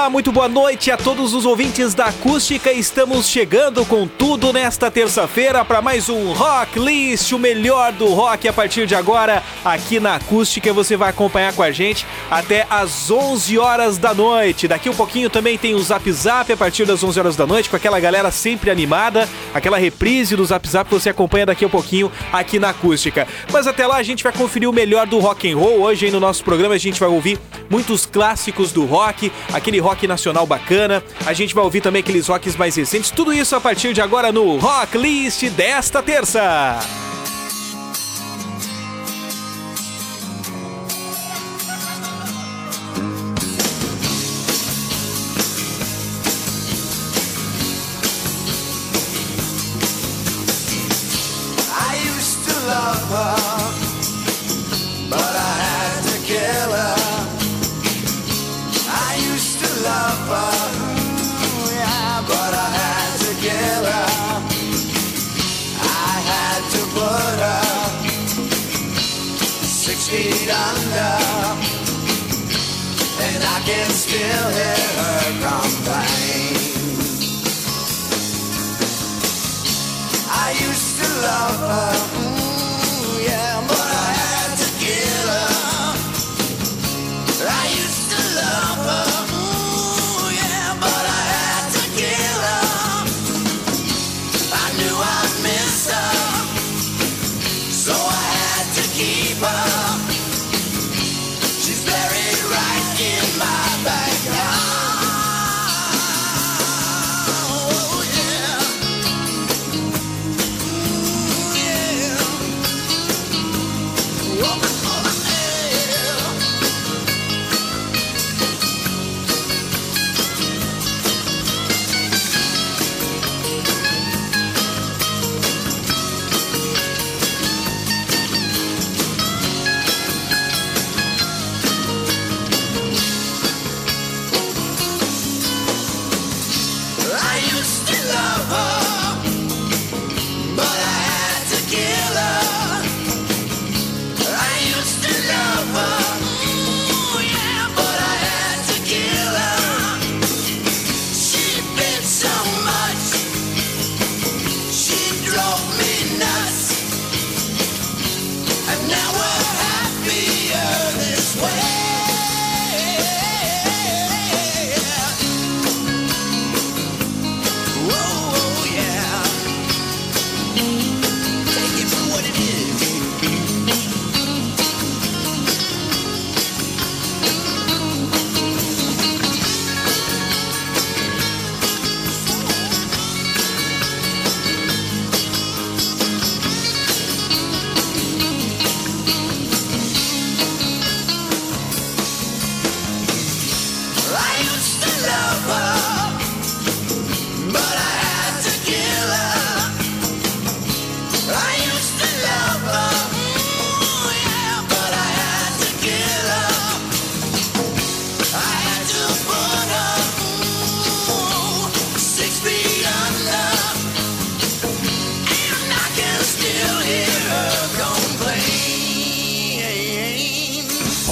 Olá, muito boa noite a todos os ouvintes da Acústica. Estamos chegando com tudo nesta terça-feira para mais um Rock List, o melhor do rock a partir de agora aqui na Acústica. Você vai acompanhar com a gente até às 11 horas da noite. Daqui um pouquinho também tem o Zap Zap a partir das 11 horas da noite com aquela galera sempre animada, aquela reprise do Zap Zap que você acompanha daqui a pouquinho aqui na Acústica. Mas até lá a gente vai conferir o melhor do rock and roll. Hoje aí no nosso programa a gente vai ouvir muitos clássicos do rock, aquele rock rock nacional bacana. A gente vai ouvir também aqueles rocks mais recentes. Tudo isso a partir de agora no Rock List desta terça. Feet under And I can still hear her complain. I used to love her,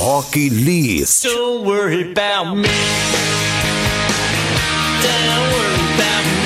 Rock List. Don't worry about me. Don't worry about me.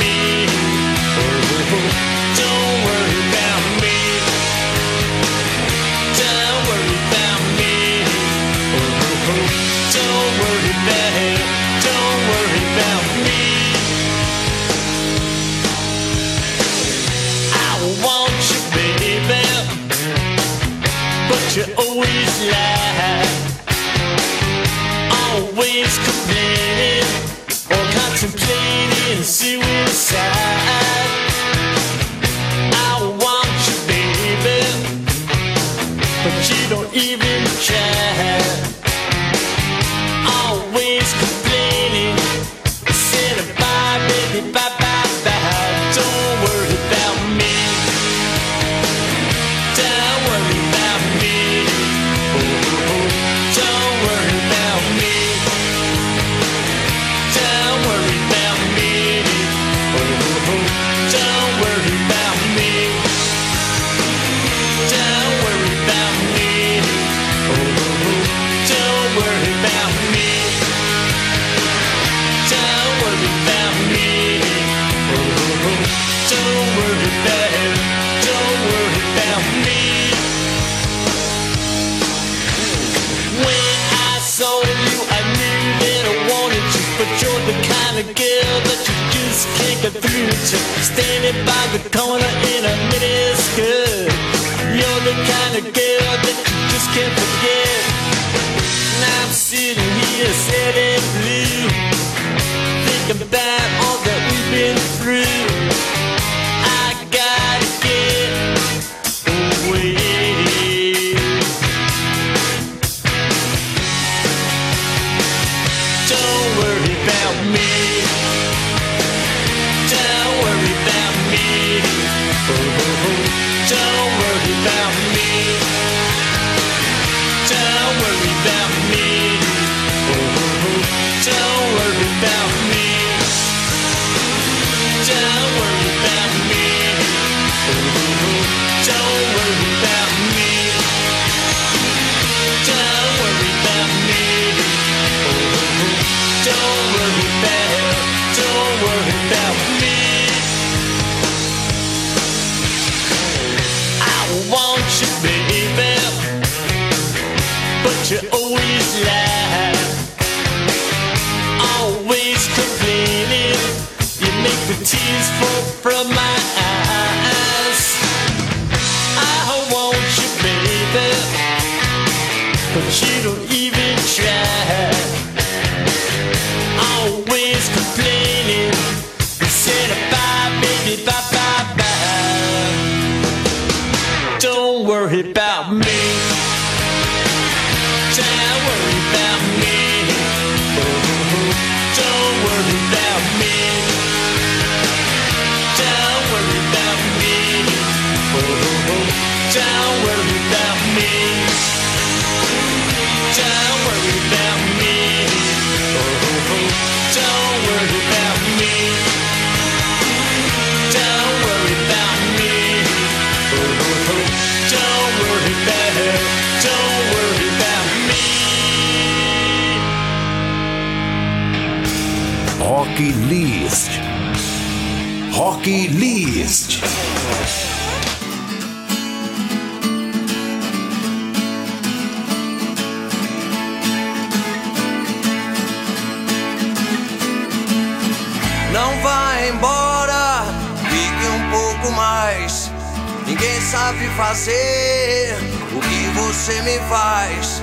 Ninguém sabe fazer o que você me faz.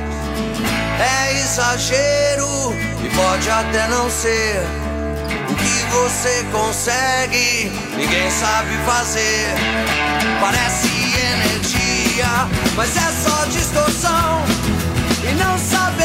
É exagero e pode até não ser. O que você consegue, ninguém sabe fazer. Parece energia, mas é só distorção. E não sabe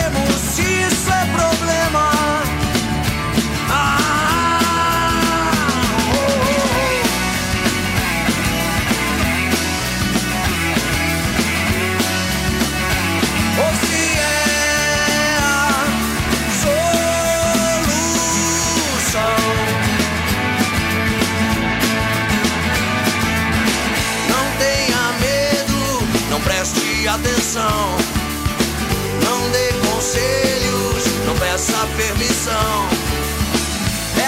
Não dê conselhos, não peça permissão.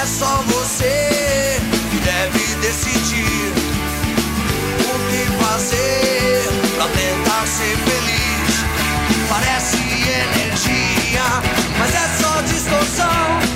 É só você que deve decidir o que fazer pra tentar ser feliz. Parece energia, mas é só distorção.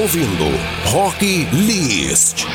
Ouvindo Rock List.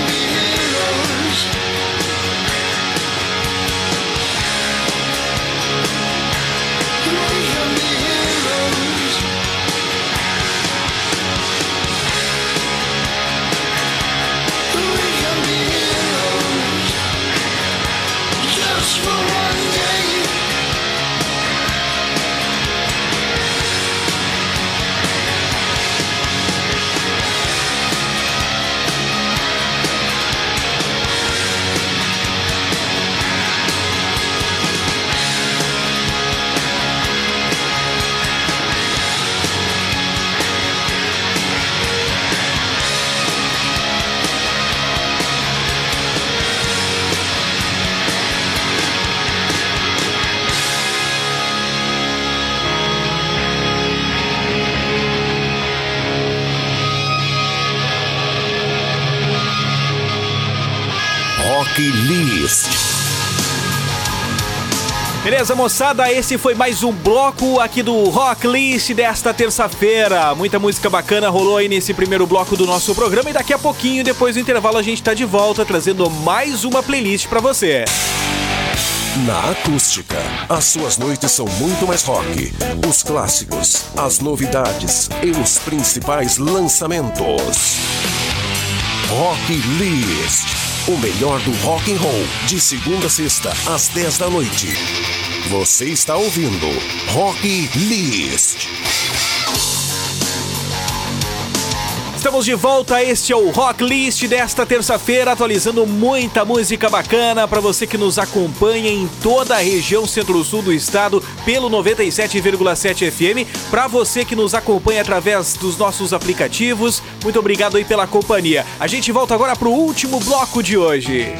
on the heroes. Moçada? Esse foi mais um bloco aqui do Rock List desta terça-feira. Muita música bacana rolou aí nesse primeiro bloco do nosso programa e daqui a pouquinho, depois do intervalo, a gente tá de volta trazendo mais uma playlist pra você. Na acústica, as suas noites são muito mais rock. Os clássicos, as novidades e os principais lançamentos. Rock List. O melhor do rock and roll, de segunda a sexta, às 10 da noite. Você está ouvindo Rock List. Estamos de volta, este é o Rock List desta terça-feira, atualizando muita música bacana para você que nos acompanha em toda a região centro-sul do estado pelo 97,7 FM, para você que nos acompanha através dos nossos aplicativos. Muito obrigado aí pela companhia. A gente volta agora para o último bloco de hoje.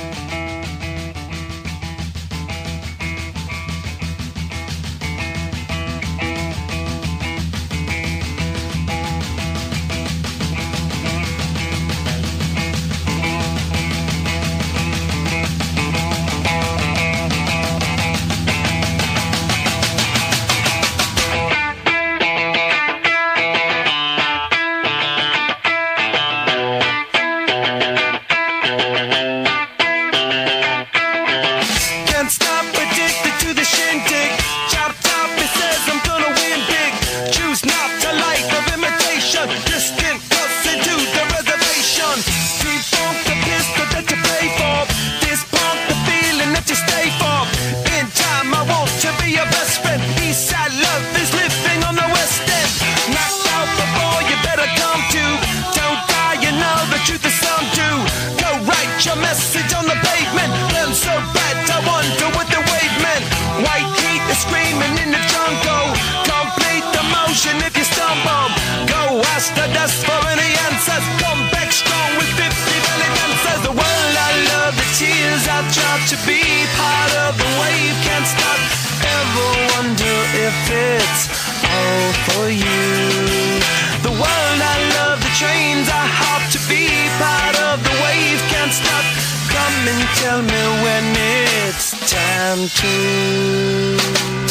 Time to.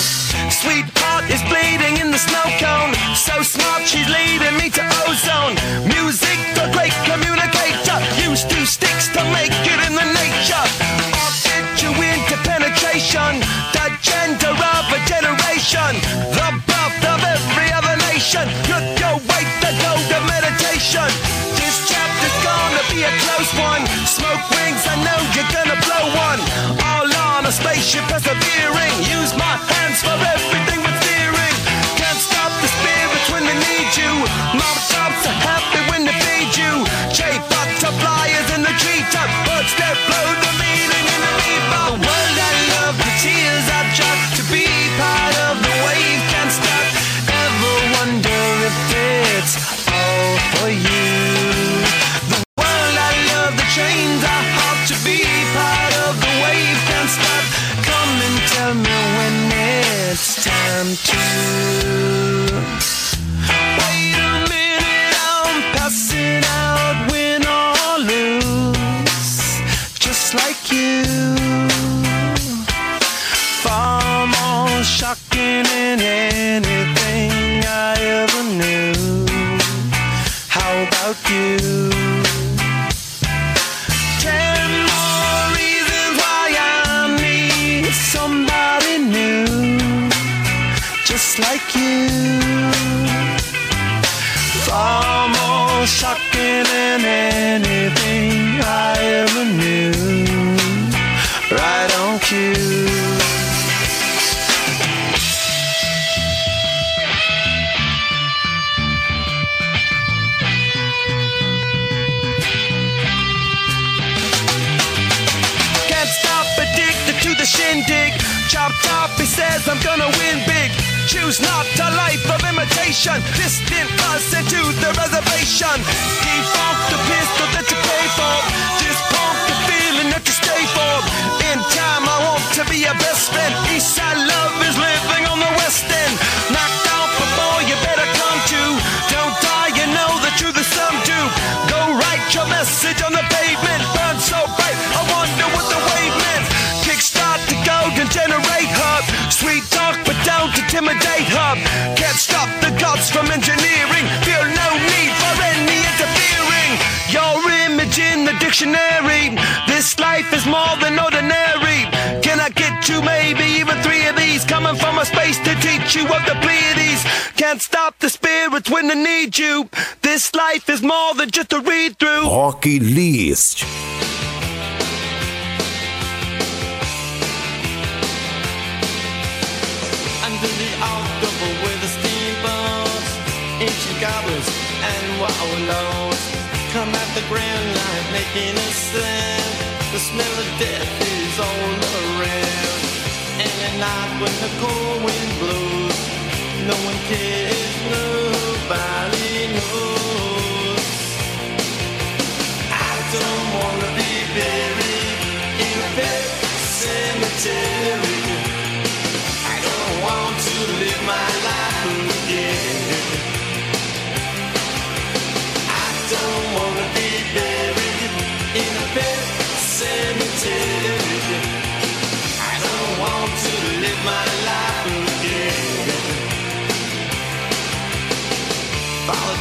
Sweetheart is bleeding in the snow cone. So smart, she's leading me to ozone. Music, the great communicator. Use two sticks to make it in the nature. Get you into penetration. The gender of a generation. The birth of every other nation. Look your way to go to meditation. This chapter's gonna be a close one. Smoke rings, I know you're she perseveres. Not a life of imitation. Distant us into the reservation. Defunk the pistol that you pay for. Just pump the feeling that you stay for. In time, I want to be your best friend. Eastside intimidate hub. Can't stop the gods from engineering. Feel no need for any interfering. Your image in the dictionary. This life is more than ordinary. Can I get you maybe even three of these? Coming from a space to teach you of the Pleiades. Can't stop the spirits when they need you. This life is more than just a read through. Rock List. To the October with the steamboats, ancient goblins and wallows. Come at the grand line making a stand. The smell of death is all around. And at night when the cold wind blows, no one cares, nobody knows. I don't wanna be buried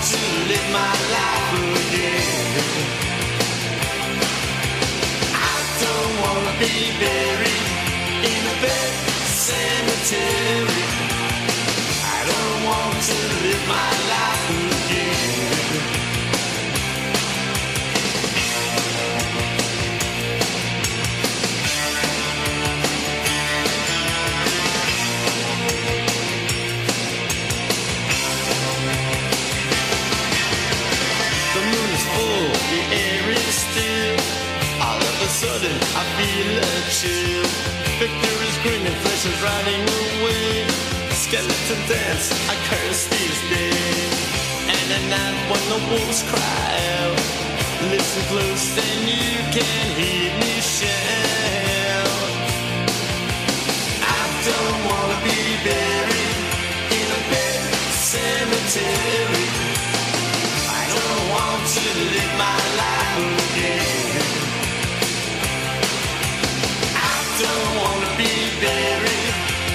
To live my life again. I don't wanna be buried in a cemetery. I don't want to live my life Sudden, I feel a chill. Victor is grinning, flesh is riding away. Skeleton dance, I curse these days. And at night when the wolves cry out, listen close and you can hear me shout. I don't wanna be buried in a pet cemetery. I don't want to live my life again. Don't want to be buried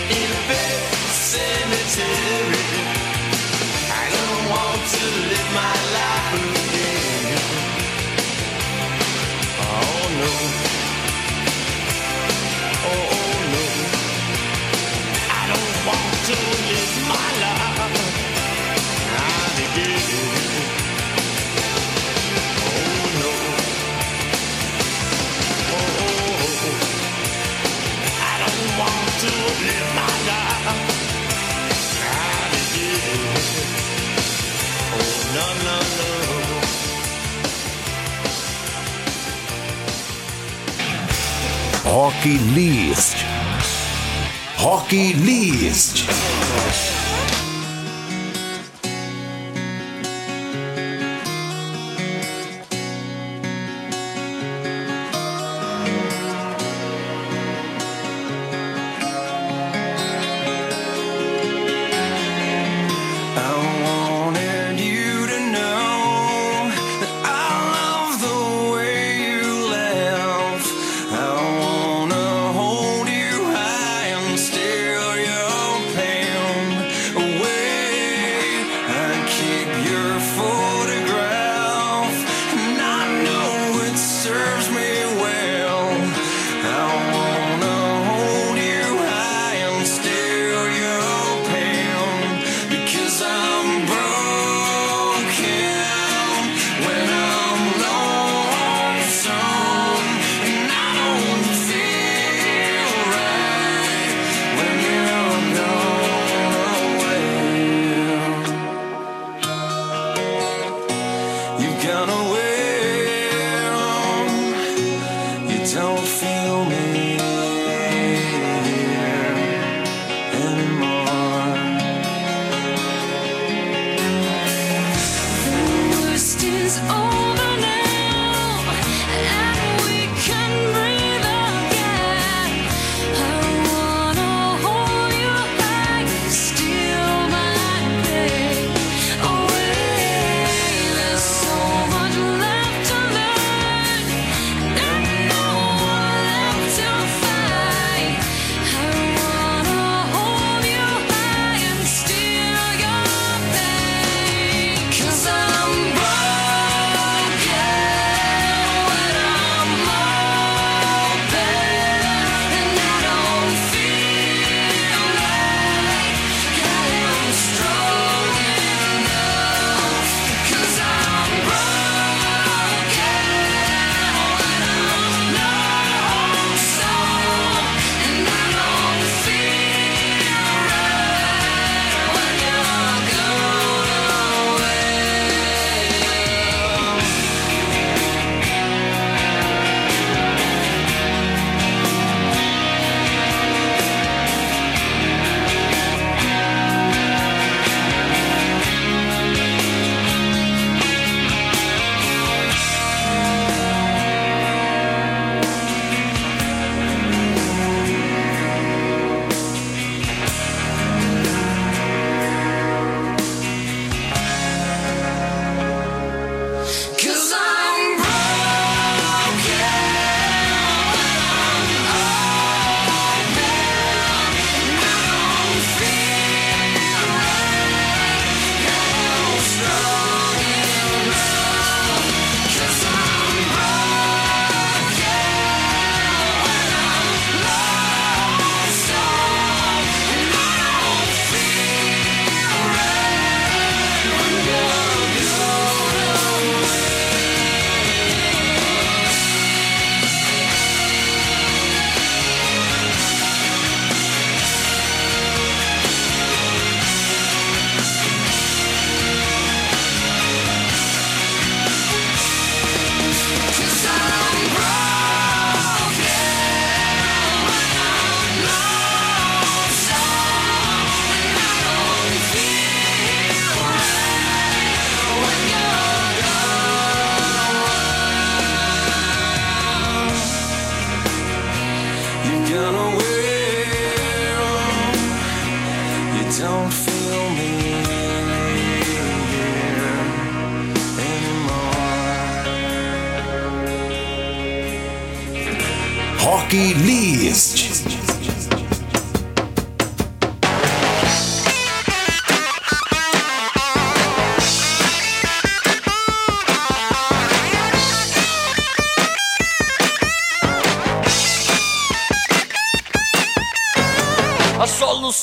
in a pet cemetery. Rock List. Rock List.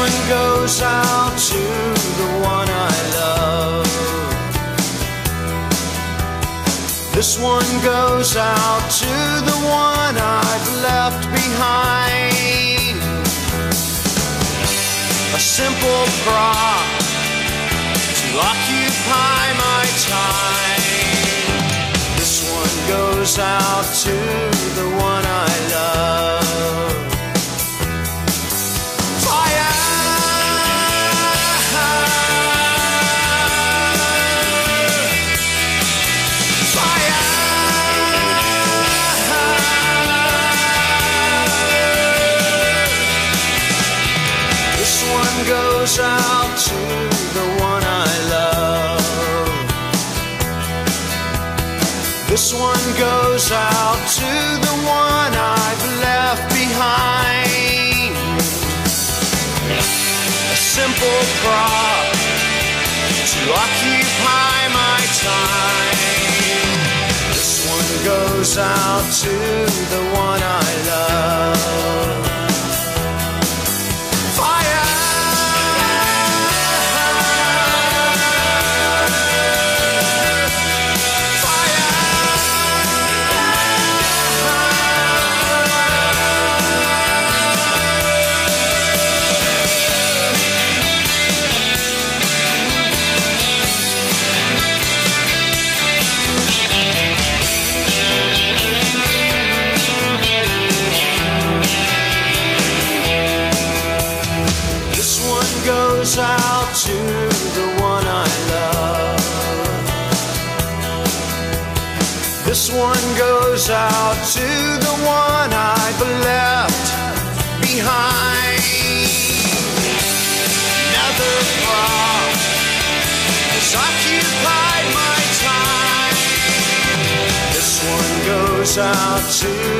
One goes out to the one I love. This one goes out to the one I've left behind. A simple prop to occupy my time. This one goes out to the one I love. This one goes out to the one I've left behind. A simple prop to occupy my time. This one goes out to the one I love. Out to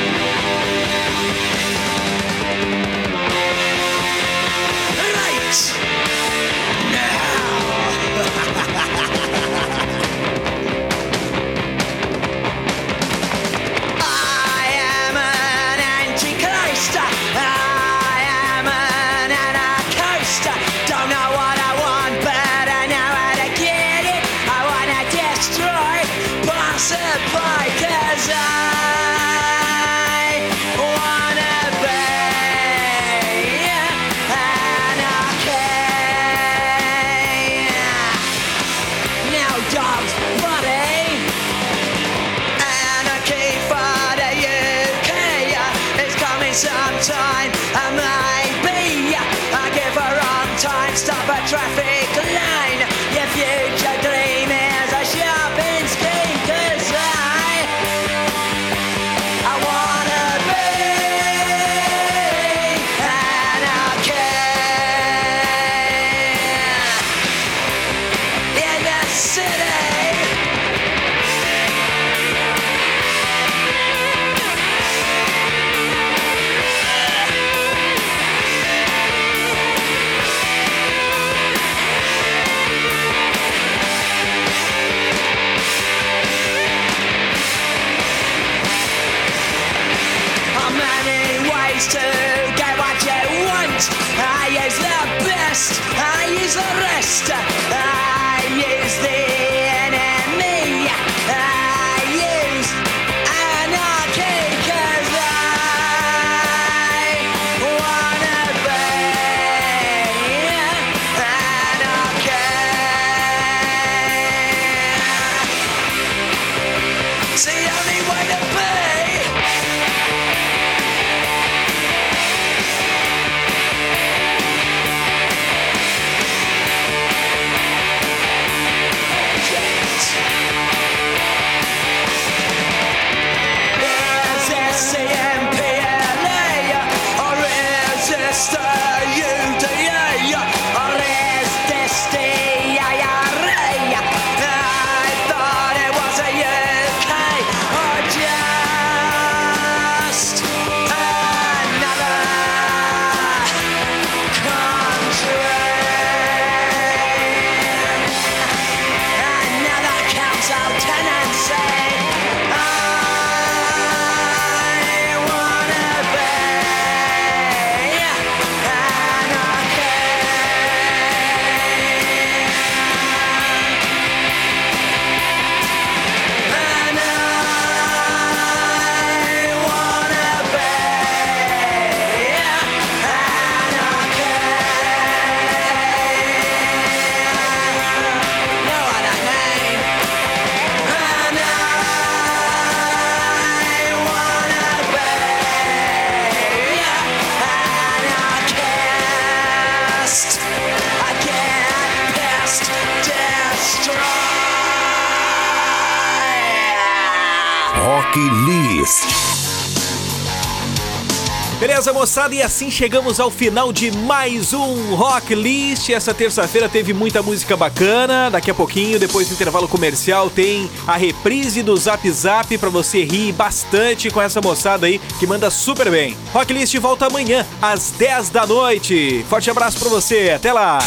Moçada? E assim chegamos ao final de mais um Rock List. Essa terça-feira teve muita música bacana. Daqui a pouquinho, depois do intervalo comercial, tem a reprise do Zap Zap pra você rir bastante com essa moçada aí que manda super bem. Rock List volta amanhã às 10 da noite. Forte abraço pra você. Até lá.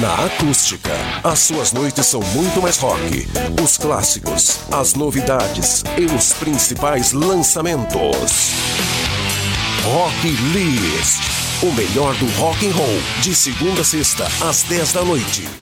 Na acústica, as suas noites são muito mais rock. Os clássicos, as novidades e os principais lançamentos. Rock List. O melhor do rock and roll, de segunda a sexta, às 10 da noite.